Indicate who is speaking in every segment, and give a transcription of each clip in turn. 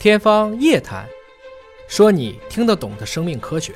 Speaker 1: 天方夜谭，说你听得懂的生命科学。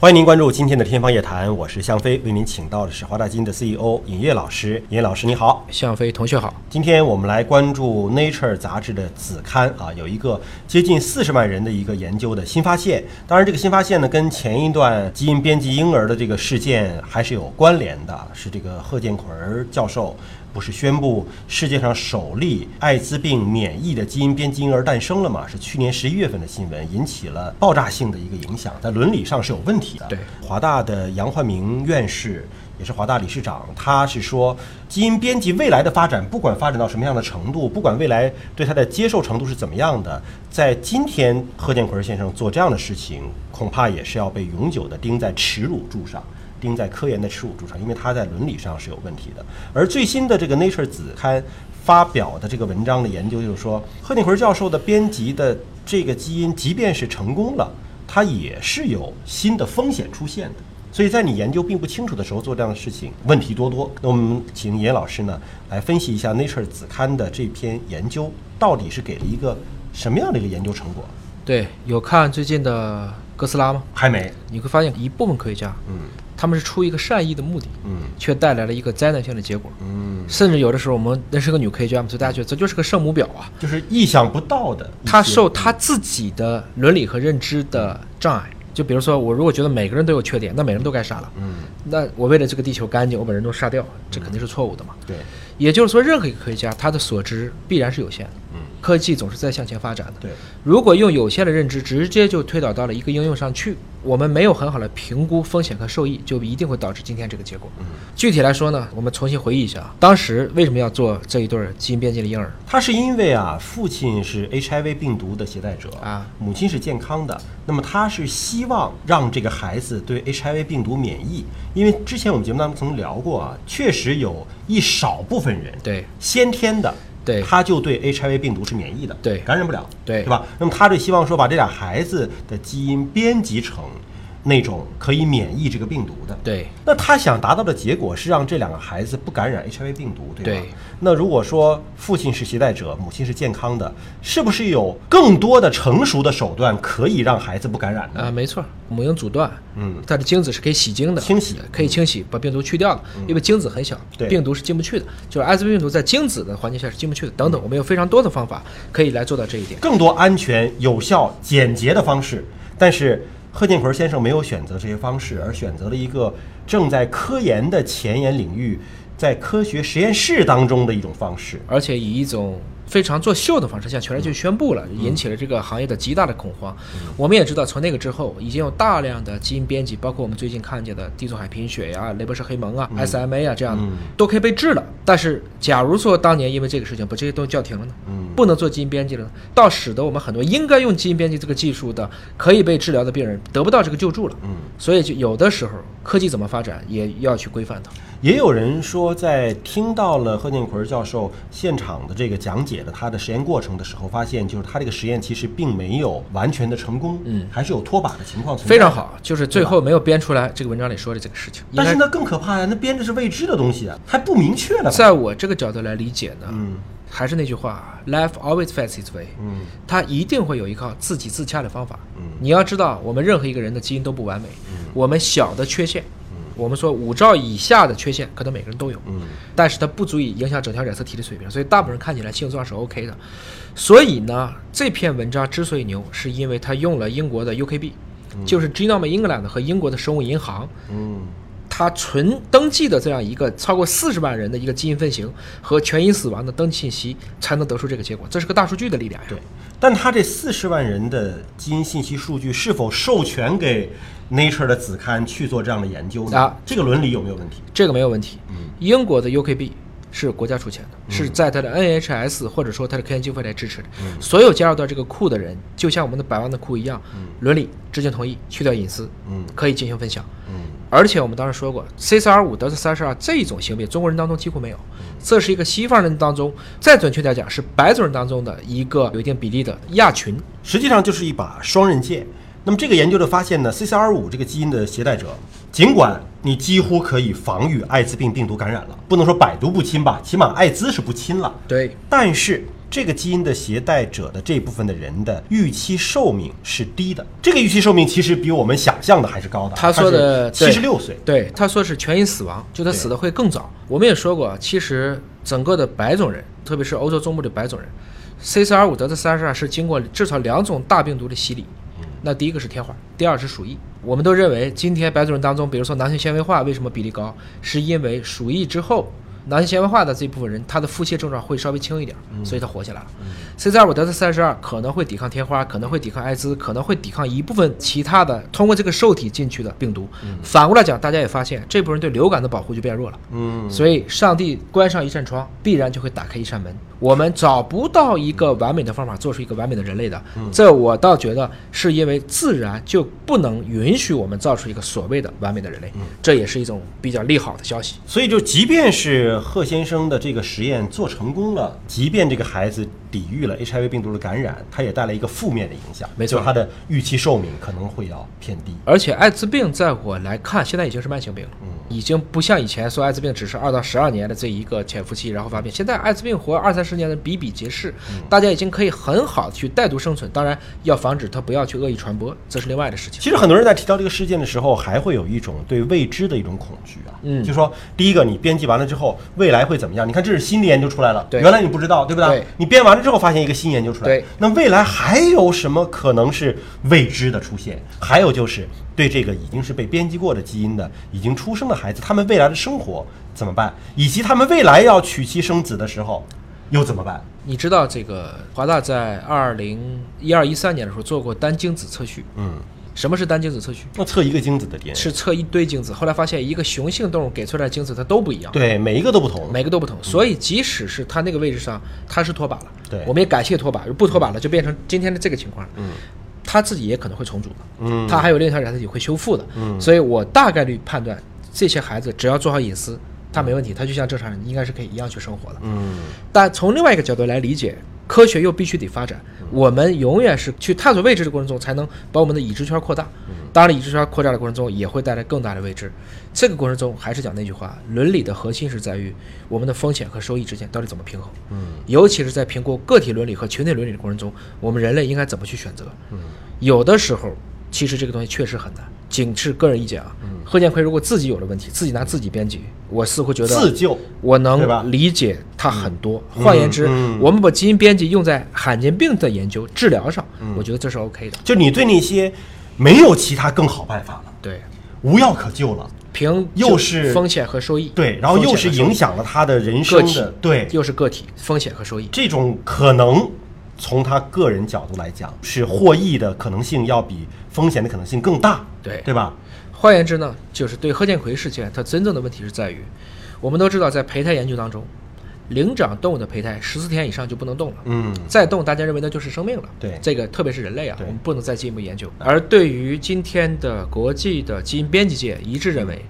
Speaker 2: 欢迎您关注今天的《天方夜谭》，我是向飞，为您请到的是华大基因的 CEO 尹烨老师。尹烨老师，你好。
Speaker 1: 向飞同学好。
Speaker 2: 今天我们来关注《Nature》杂志的子刊啊，有一个接近四十万人的一个研究的新发现。当然，这个新发现呢，跟前一段基因编辑婴儿的这个事件还是有关联的，是这个贺建奎教授。不是宣布世界上首例艾滋病免疫的基因编辑婴儿诞生了吗？是去年十一月份的新闻，引起了爆炸性的一个影响，在伦理上是有问题的。
Speaker 1: 对，
Speaker 2: 华大的杨焕明院士也是华大理事长，他是说，基因编辑未来的发展，不管发展到什么样的程度，不管未来对它的接受程度是怎么样的，在今天贺建奎先生做这样的事情，恐怕也是要被永久的钉在耻辱柱上。钉在科研的耻辱柱上，因为它在伦理上是有问题的。而最新的这个 Nature 子刊发表的这个文章的研究就是说，贺定奎教授的编辑的这个基因，即便是成功了，它也是有新的风险出现的。所以在你研究并不清楚的时候做这样的事情，问题多多。那我们请严老师呢来分析一下 Nature 子刊的这篇研究到底是给了一个什么样的一个研究成果？
Speaker 1: 对，有看最近的哥斯拉吗？
Speaker 2: 还没。
Speaker 1: 你会发现一部分科学家，嗯。他们是出于一个善意的目的，嗯，却带来了一个灾难性的结果，嗯，甚至有的时候我们那是个女科学家嘛，所以大家觉得这就是个圣母婊啊，
Speaker 2: 就是意想不到的。
Speaker 1: 她受她自己的伦理和认知的障碍，就比如说我如果觉得每个人都有缺点，那每个人都该杀了，嗯，那我为了这个地球干净，我把人都杀掉，这肯定是错误的嘛。
Speaker 2: 对，
Speaker 1: 也就是说，任何一个科学家他的所知必然是有限的。科技总是在向前发展的。
Speaker 2: 对，
Speaker 1: 如果用有限的认知直接就推导到了一个应用上去，我们没有很好的评估风险和受益，就一定会导致今天这个结果。嗯，具体来说呢，我们重新回忆一下，当时为什么要做这一对基因编辑的婴儿？
Speaker 2: 他是因为啊，父亲是 HIV 病毒的携带者啊，母亲是健康的，那么他是希望让这个孩子对 HIV 病毒免疫，因为之前我们节目当中曾聊过啊，确实有一少部分人
Speaker 1: 对
Speaker 2: 先天的。
Speaker 1: 对，
Speaker 2: 他就对 HIV 病毒是免疫的，
Speaker 1: 对，
Speaker 2: 感染不了，
Speaker 1: 对，
Speaker 2: 对吧？那么他就希望说把这俩孩子的基因编辑成。那种可以免疫这个病毒的，
Speaker 1: 对。
Speaker 2: 那他想达到的结果是让这两个孩子不感染 HIV 病毒，对吧？
Speaker 1: 对。
Speaker 2: 那如果说父亲是携带者，母亲是健康的，是不是有更多的成熟的手段可以让孩子不感染呢？
Speaker 1: 啊，没错，母婴阻断，嗯，它的精子是可以洗精的，
Speaker 2: 清洗
Speaker 1: 可以清洗把病毒去掉的，因为精子很小，病毒是进不去的，就是艾滋病病毒在精子的环境下是进不去的。等等，我们有非常多的方法可以来做到这一点，
Speaker 2: 更多安全、有效、简洁的方式，但是。贺建奎先生没有选择这些方式，而选择了一个正在科研的前沿领域，在科学实验室当中的一种方式，
Speaker 1: 而且以一种。非常作秀的方式向全世界宣布了，引起了这个行业的极大的恐慌。我们也知道，从那个之后，已经有大量的基因编辑，包括我们最近看见的地中海贫血呀、雷伯士黑蒙啊、SMA 啊这样的，都可以被治了。但是，假如说当年因为这个事情把这些都叫停了呢？不能做基因编辑了，倒使得我们很多应该用基因编辑这个技术的可以被治疗的病人得不到这个救助了。所以，就有的时候科技怎么发展，也要去规范它。
Speaker 2: 也有人说，在听到了贺建奎教授现场的这个讲解了他的实验过程的时候，发现就是他这个实验其实并没有完全的成功，嗯，还是有脱靶的情况存
Speaker 1: 在。非常好，就是最后没有编出来这个文章里说的这个事情。
Speaker 2: 但是那更可怕呀，那编的是未知的东西啊，还不明确呢。
Speaker 1: 在我这个角度来理解呢，嗯，还是那句话，life always finds its way，嗯，它一定会有一套自己自洽的方法。嗯，你要知道，我们任何一个人的基因都不完美，嗯，我们小的缺陷。我们说五兆以下的缺陷，可能每个人都有，嗯，但是它不足以影响整条染色体的水平，所以大部分人看起来性状是 OK 的。所以呢，这篇文章之所以牛，是因为它用了英国的 UKB，就是 Genome England 和英国的生物银行，嗯。它存登记的这样一个超过四十万人的一个基因分型和全因死亡的登记信息，才能得出这个结果。这是个大数据的力量呀。
Speaker 2: 对，但它这四十万人的基因信息数据是否授权给 Nature 的子刊去做这样的研究呢？啊，这个伦理有没有问题？
Speaker 1: 这个没有问题。嗯，英国的 UKB 是国家出钱的，是在它的 NHS 或者说它的科研经费来支持的。嗯，所有加入到这个库的人，就像我们的百万的库一样，伦理、知情同意、去掉隐私，嗯，可以进行分享。嗯。而且我们当时说过，C 四 R 五德斯三十二这种行为，中国人当中几乎没有。这是一个西方人当中，再准确点讲，是白种人当中的一个有一定比例的亚群。
Speaker 2: 实际上就是一把双刃剑。那么这个研究的发现呢，CCR5 这个基因的携带者，尽管你几乎可以防御艾滋病病毒感染了，不能说百毒不侵吧，起码艾滋是不侵了。
Speaker 1: 对。
Speaker 2: 但是这个基因的携带者的这部分的人的预期寿命是低的。这个预期寿命其实比我们想象的还是高的。
Speaker 1: 他说的
Speaker 2: 七十六岁，
Speaker 1: 对，他说是全因死亡，就他死的会更早。我们也说过，其实整个的白种人，特别是欧洲中部的白种人，C 四 R 五德的三十二是经过至少两种大病毒的洗礼。那第一个是天花，第二是鼠疫。我们都认为，今天白种人当中，比如说男性纤维化为什么比例高，是因为鼠疫之后。男性纤维化的这部分人，他的腹泻症状会稍微轻一点，所以他活下来了。C 四二五德的三十二可能会抵抗天花，可能会抵抗艾滋，可能会抵抗一部分其他的通过这个受体进去的病毒。反过来讲，大家也发现这部分人对流感的保护就变弱了。嗯，所以上帝关上一扇窗，必然就会打开一扇门。我们找不到一个完美的方法做出一个完美的人类的，这我倒觉得是因为自然就不能允许我们造出一个所谓的完美的人类，这也是一种比较利好的消息。
Speaker 2: 所以就即便是贺先生的这个实验做成功了，即便这个孩子抵御了 HIV 病毒的感染，他也带来一个负面的影响，
Speaker 1: 没错，
Speaker 2: 他的预期寿命可能会要偏低。
Speaker 1: 而且艾滋病在我来看，现在已经是慢性病了，已经不像以前说艾滋病只是二到十二年的这一个潜伏期，然后发病。现在艾滋病活二三十年的比比皆是，大家已经可以很好的去带毒生存。当然要防止它不要去恶意传播，这是另外的事情。
Speaker 2: 其实很多人在提到这个事件的时候，还会有一种对未知的一种恐惧啊。嗯，就说第一个，你编辑完了之后，未来会怎么样？你看，这是新的研究出来了，
Speaker 1: 对，
Speaker 2: 原来你不知道，对不对？你编完了之后，发现一个新研究出来，
Speaker 1: 对，
Speaker 2: 那未来还有什么可能是未知的出现？还有就是对这个已经是被编辑过的基因的、已经出生的孩子，他们未来的生活怎么办？以及他们未来要娶妻生子的时候。又怎么办？
Speaker 1: 你知道这个华大在二零一二一三年的时候做过单精子测序。嗯，什么是单精子测序？
Speaker 2: 那测一个精子的 DNA，
Speaker 1: 是测一堆精子。后来发现一个雄性动物给出来的精子它都不一样。
Speaker 2: 对，每一个都不同，
Speaker 1: 每个都不同。所以即使是它那个位置上它是脱靶了，
Speaker 2: 对，
Speaker 1: 我们也感谢脱靶。不脱靶了，就变成今天的这个情况。嗯，它自己也可能会重组的。嗯，它还有另一条染色体会修复的。嗯，所以我大概率判断这些孩子只要做好隐私。他没问题，他就像正常人，应该是可以一样去生活的。嗯，但从另外一个角度来理解，科学又必须得发展。我们永远是去探索未知的过程中，才能把我们的已知圈扩大。当然，已知圈扩大的过程中，也会带来更大的未知。这个过程中，还是讲那句话，伦理的核心是在于我们的风险和收益之间到底怎么平衡。嗯，尤其是在评估个体伦理和群体伦理的过程中，我们人类应该怎么去选择？嗯，有的时候，其实这个东西确实很难。仅是个人意见啊。贺建奎如果自己有了问题，自己拿自己编辑，我似乎觉得
Speaker 2: 自救，
Speaker 1: 我能理解他很多。换言之，我们把基因编辑用在罕见病的研究治疗上，我觉得这是 OK 的。
Speaker 2: 就你对那些没有其他更好办法了，
Speaker 1: 对，
Speaker 2: 无药可救了，
Speaker 1: 凭
Speaker 2: 又是
Speaker 1: 风险和收益，
Speaker 2: 对，然后又是影响了他的人生的，对，
Speaker 1: 又是个体风险和收益，
Speaker 2: 这种可能从他个人角度来讲，是获益的可能性要比风险的可能性更大，
Speaker 1: 对，
Speaker 2: 对吧？
Speaker 1: 换言之呢，就是对贺建奎事件，它真正的问题是在于，我们都知道，在胚胎研究当中，灵长动物的胚胎十四天以上就不能动了，嗯，再动，大家认为那就是生命了，
Speaker 2: 对，
Speaker 1: 这个特别是人类啊，我们不能再进一步研究。而对于今天的国际的基因编辑界一致认为，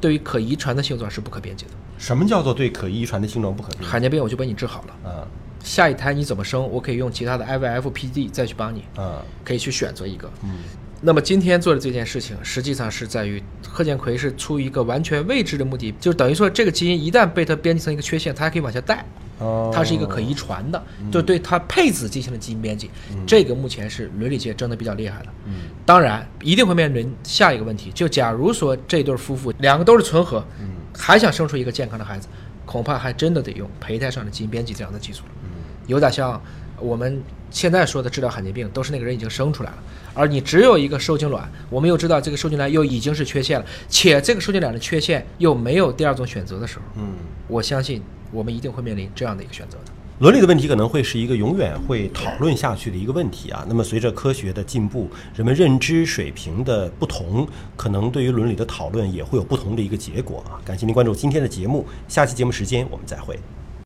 Speaker 1: 对于可遗传的性状是不可编辑的。
Speaker 2: 什么叫做对可遗传的性状不可编辑？
Speaker 1: 罕见病我就把你治好了，嗯，下一胎你怎么生，我可以用其他的 IVF、PD 再去帮你，嗯，可以去选择一个，嗯。那么今天做的这件事情，实际上是在于贺建奎是出于一个完全未知的目的，就等于说这个基因一旦被他编辑成一个缺陷，它还可以往下带，它是一个可遗传的，就对它配子进行了基因编辑。这个目前是伦理界争得比较厉害的。当然一定会面临下一个问题，就假如说这对夫妇两个都是纯合，还想生出一个健康的孩子，恐怕还真的得用胚胎上的基因编辑这样的技术了。有点像我们现在说的治疗罕见病，都是那个人已经生出来了。而你只有一个受精卵，我们又知道这个受精卵又已经是缺陷了，且这个受精卵的缺陷又没有第二种选择的时候，嗯，我相信我们一定会面临这样的一个选择的。
Speaker 2: 伦理的问题可能会是一个永远会讨论下去的一个问题啊。那么随着科学的进步，人们认知水平的不同，可能对于伦理的讨论也会有不同的一个结果啊。感谢您关注今天的节目，下期节目时间我们再会。